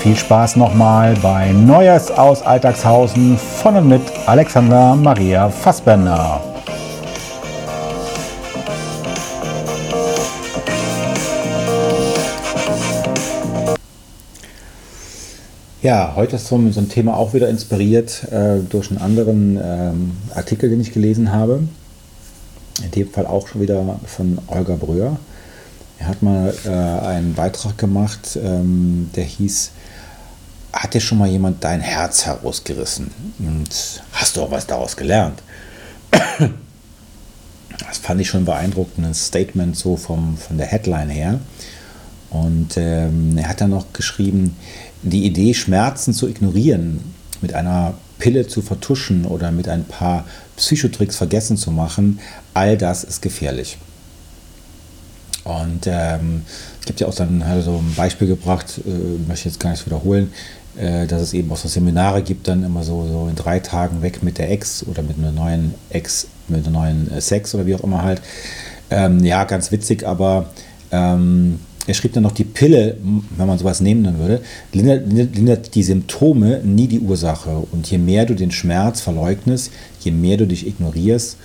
viel Spaß nochmal bei Neues aus Alltagshausen von und mit Alexander Maria Fassbender. Ja, heute ist so ein Thema auch wieder inspiriert äh, durch einen anderen ähm, Artikel, den ich gelesen habe. In dem Fall auch schon wieder von Olga Bröhr. Er hat mal äh, einen Beitrag gemacht, ähm, der hieß, hat dir schon mal jemand dein Herz herausgerissen? Und hast du auch was daraus gelernt? Das fand ich schon beeindruckend, ein Statement so vom, von der Headline her. Und ähm, er hat dann noch geschrieben, die Idee, Schmerzen zu ignorieren, mit einer Pille zu vertuschen oder mit ein paar Psychotricks vergessen zu machen, all das ist gefährlich. Und ähm, es gibt ja auch dann halt so ein Beispiel gebracht, äh, möchte ich jetzt gar nicht wiederholen, äh, dass es eben auch so Seminare gibt, dann immer so, so in drei Tagen weg mit der Ex oder mit einer neuen Ex, mit einem neuen Sex oder wie auch immer halt. Ähm, ja, ganz witzig, aber ähm, er schrieb dann noch, die Pille, wenn man sowas nehmen würde, lindert, lindert die Symptome, nie die Ursache. Und je mehr du den Schmerz verleugnest, je mehr du dich ignorierst,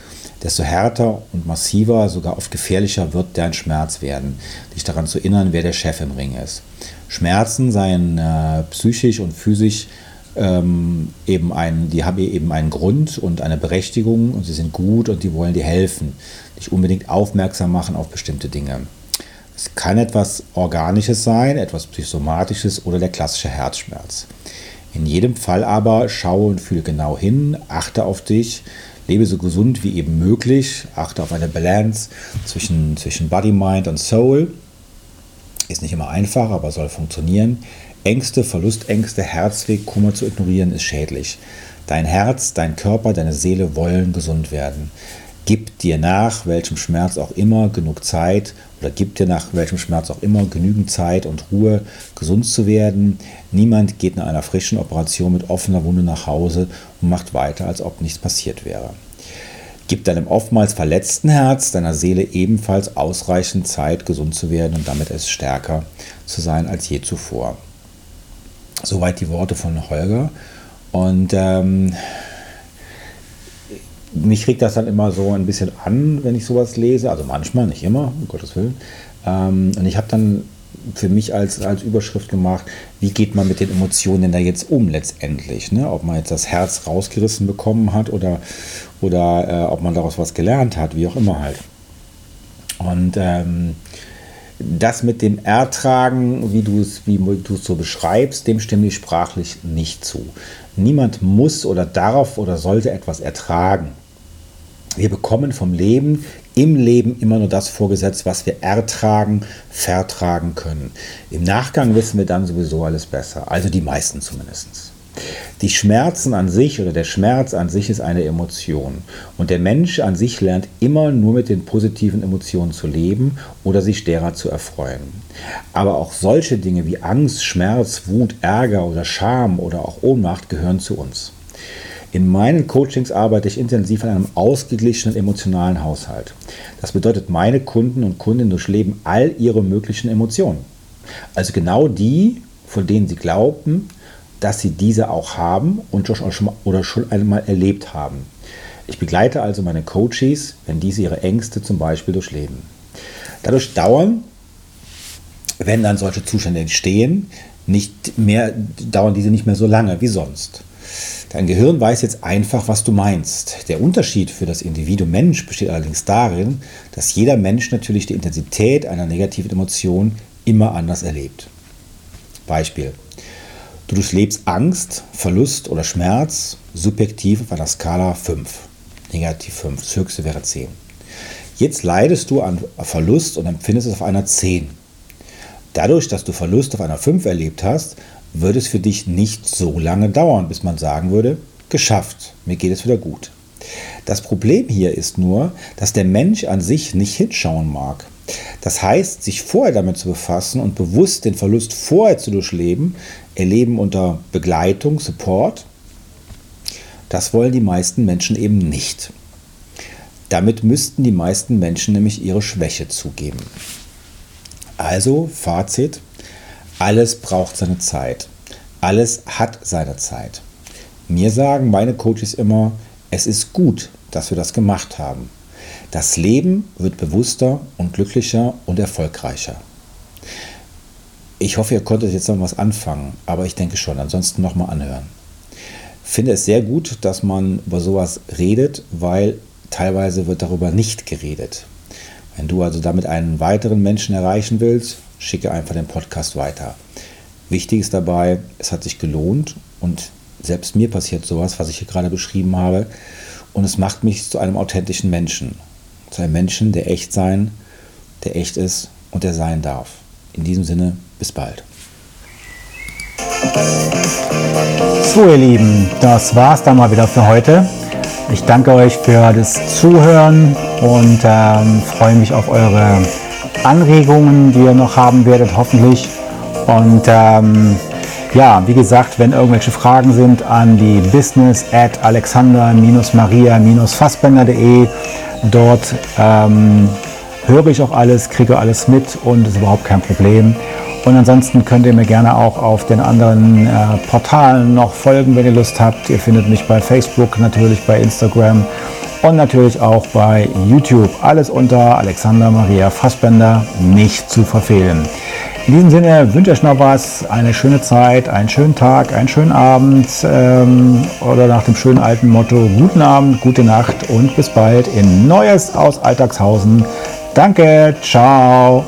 desto härter und massiver, sogar oft gefährlicher wird dein Schmerz werden. Dich daran zu erinnern, wer der Chef im Ring ist. Schmerzen seien äh, psychisch und physisch ähm, eben ein, die haben eben einen Grund und eine Berechtigung und sie sind gut und die wollen dir helfen, dich unbedingt aufmerksam machen auf bestimmte Dinge. Es kann etwas Organisches sein, etwas Psychosomatisches oder der klassische Herzschmerz. In jedem Fall aber schaue und fühle genau hin, achte auf dich, lebe so gesund wie eben möglich, achte auf eine Balance zwischen, zwischen Body, Mind und Soul. Ist nicht immer einfach, aber soll funktionieren. Ängste, Verlustängste, Herzweg, Kummer zu ignorieren ist schädlich. Dein Herz, dein Körper, deine Seele wollen gesund werden. Gib dir nach welchem Schmerz auch immer genug Zeit oder gib dir nach welchem Schmerz auch immer genügend Zeit und Ruhe, gesund zu werden. Niemand geht nach einer frischen Operation mit offener Wunde nach Hause und macht weiter, als ob nichts passiert wäre. Gib deinem oftmals verletzten Herz, deiner Seele ebenfalls ausreichend Zeit, gesund zu werden und damit es stärker zu sein als je zuvor. Soweit die Worte von Holger. Und ähm, mich regt das dann immer so ein bisschen an, wenn ich sowas lese. Also manchmal, nicht immer, um Gottes Willen. Ähm, und ich habe dann für mich als, als Überschrift gemacht, wie geht man mit den Emotionen denn da jetzt um letztendlich? Ne? Ob man jetzt das Herz rausgerissen bekommen hat oder, oder äh, ob man daraus was gelernt hat, wie auch immer halt. Und ähm, das mit dem Ertragen, wie du es wie so beschreibst, dem stimme ich sprachlich nicht zu. Niemand muss oder darf oder sollte etwas ertragen. Wir bekommen vom Leben im Leben immer nur das vorgesetzt, was wir ertragen, vertragen können. Im Nachgang wissen wir dann sowieso alles besser, also die meisten zumindest. Die Schmerzen an sich oder der Schmerz an sich ist eine Emotion. Und der Mensch an sich lernt immer nur mit den positiven Emotionen zu leben oder sich derer zu erfreuen. Aber auch solche Dinge wie Angst, Schmerz, Wut, Ärger oder Scham oder auch Ohnmacht gehören zu uns. In meinen Coachings arbeite ich intensiv an einem ausgeglichenen emotionalen Haushalt. Das bedeutet, meine Kunden und Kundinnen durchleben all ihre möglichen Emotionen. Also genau die, von denen sie glauben, dass sie diese auch haben und schon, oder schon einmal erlebt haben. Ich begleite also meine Coaches, wenn diese ihre Ängste zum Beispiel durchleben. Dadurch dauern, wenn dann solche Zustände entstehen, nicht mehr, dauern diese nicht mehr so lange wie sonst. Dein Gehirn weiß jetzt einfach, was du meinst. Der Unterschied für das Individuum Mensch besteht allerdings darin, dass jeder Mensch natürlich die Intensität einer negativen Emotion immer anders erlebt. Beispiel. Du durchlebst Angst, Verlust oder Schmerz subjektiv auf einer Skala 5. Negativ 5, das höchste wäre 10. Jetzt leidest du an Verlust und empfindest es auf einer 10. Dadurch, dass du Verlust auf einer 5 erlebt hast, würde es für dich nicht so lange dauern, bis man sagen würde, geschafft, mir geht es wieder gut. Das Problem hier ist nur, dass der Mensch an sich nicht hinschauen mag. Das heißt, sich vorher damit zu befassen und bewusst den Verlust vorher zu durchleben, erleben unter Begleitung, Support, das wollen die meisten Menschen eben nicht. Damit müssten die meisten Menschen nämlich ihre Schwäche zugeben. Also, Fazit, alles braucht seine Zeit. Alles hat seine Zeit. Mir sagen meine Coaches immer, es ist gut, dass wir das gemacht haben. Das Leben wird bewusster und glücklicher und erfolgreicher. Ich hoffe, ihr konntet jetzt noch was anfangen, aber ich denke schon, ansonsten nochmal anhören. Finde es sehr gut, dass man über sowas redet, weil teilweise wird darüber nicht geredet. Wenn du also damit einen weiteren Menschen erreichen willst, schicke einfach den Podcast weiter. Wichtig ist dabei, es hat sich gelohnt und selbst mir passiert sowas, was ich hier gerade beschrieben habe. Und es macht mich zu einem authentischen Menschen. Zu einem Menschen, der echt sein, der echt ist und der sein darf. In diesem Sinne, bis bald. So ihr Lieben, das war's dann mal wieder für heute. Ich danke euch für das Zuhören und ähm, freue mich auf eure Anregungen, die ihr noch haben werdet, hoffentlich. Und ähm, ja, wie gesagt, wenn irgendwelche Fragen sind an die business at alexander-maria-fassbender.de. Dort ähm, höre ich auch alles, kriege alles mit und ist überhaupt kein Problem. Und ansonsten könnt ihr mir gerne auch auf den anderen äh, Portalen noch folgen, wenn ihr Lust habt. Ihr findet mich bei Facebook, natürlich bei Instagram und natürlich auch bei YouTube. Alles unter Alexander Maria Fassbender nicht zu verfehlen. In diesem Sinne wünsche ich noch was, eine schöne Zeit, einen schönen Tag, einen schönen Abend ähm, oder nach dem schönen alten Motto guten Abend, gute Nacht und bis bald in Neues aus Alltagshausen. Danke, ciao.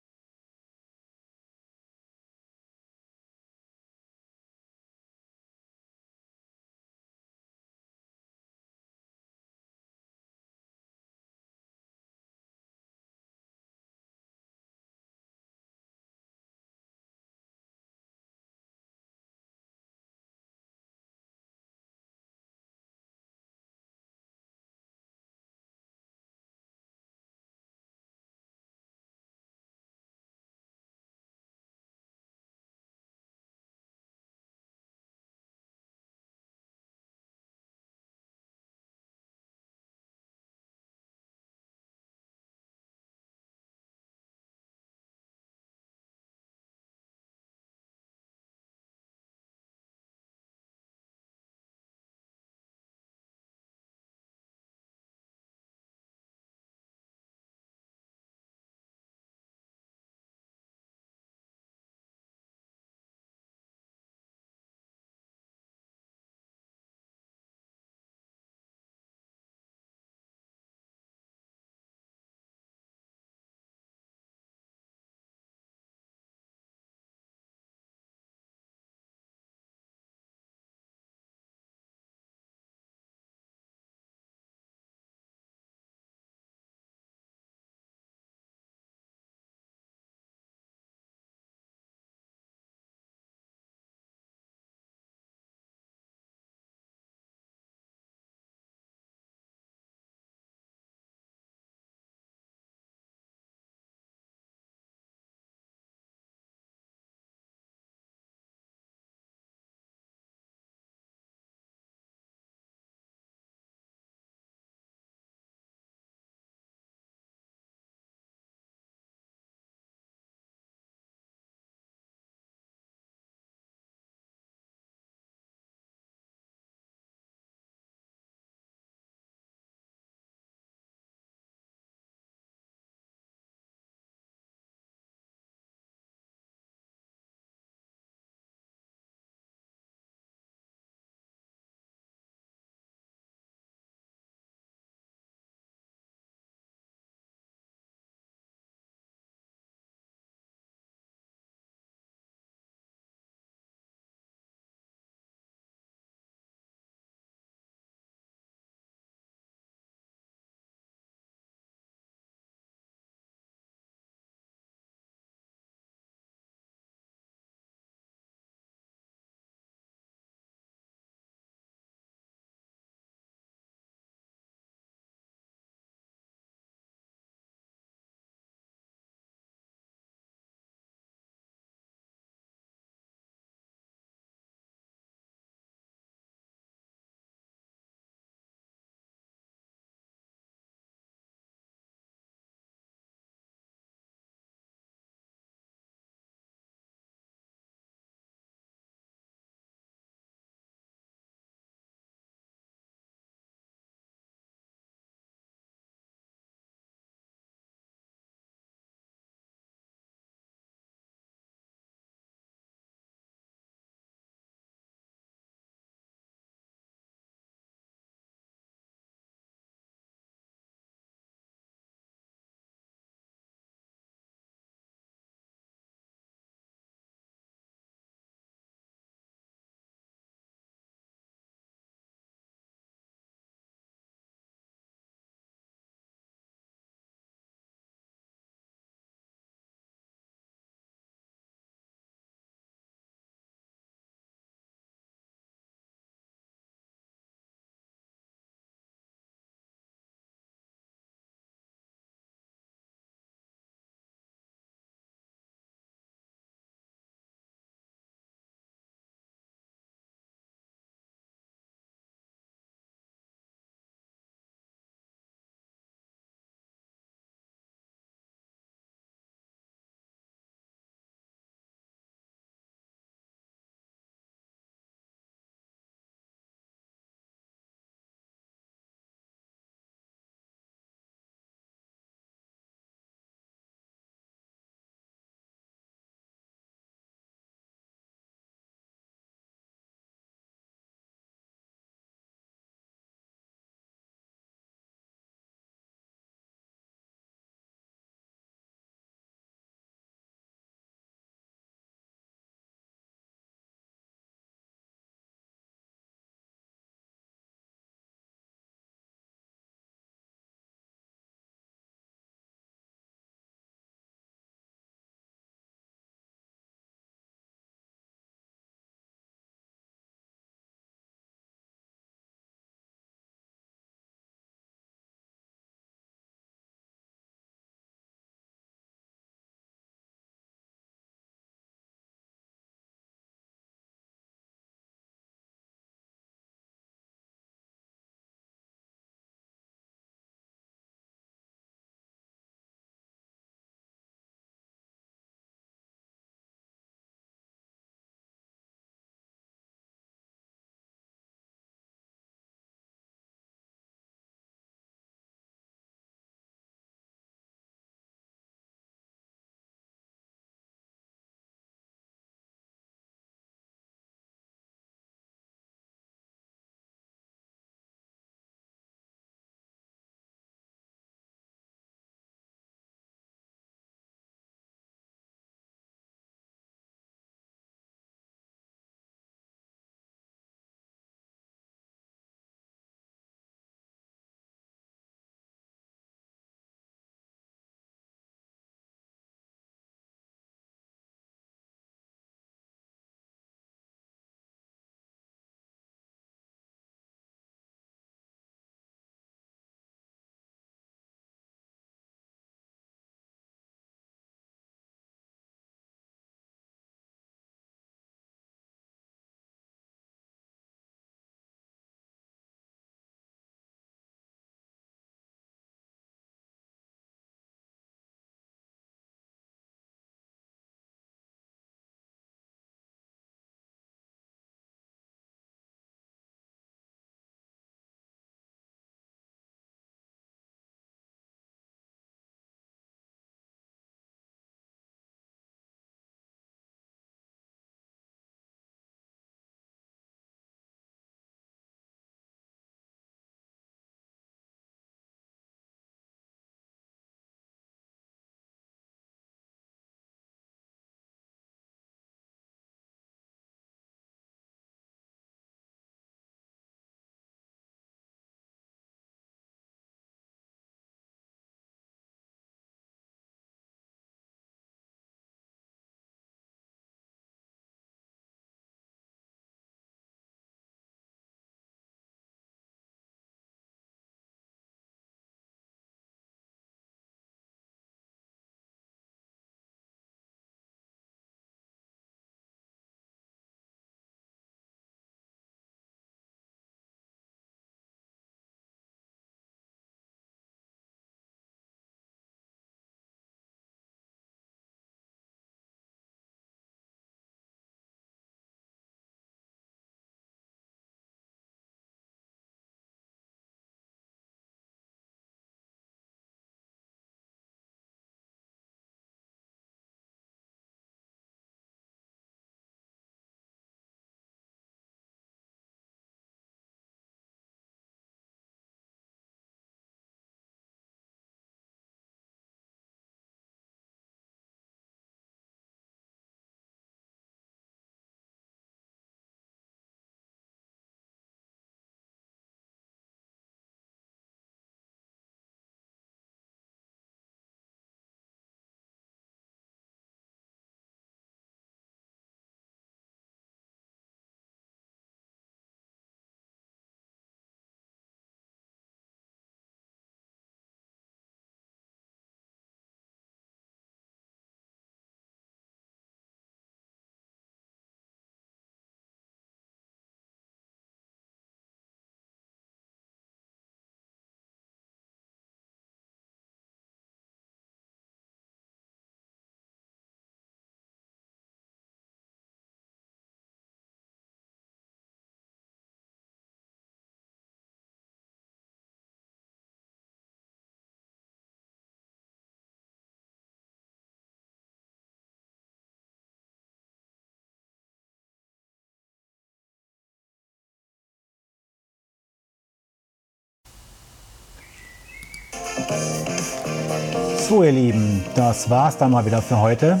So ihr Lieben, das war's dann mal wieder für heute.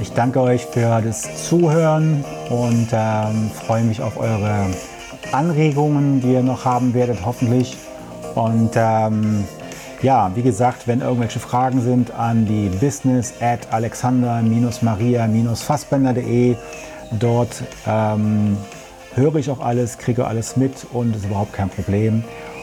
Ich danke euch für das Zuhören und ähm, freue mich auf eure Anregungen, die ihr noch haben werdet, hoffentlich. Und ähm, ja, wie gesagt, wenn irgendwelche Fragen sind an die business at alexander-maria-fassbender.de. Dort ähm, höre ich auch alles, kriege alles mit und ist überhaupt kein Problem.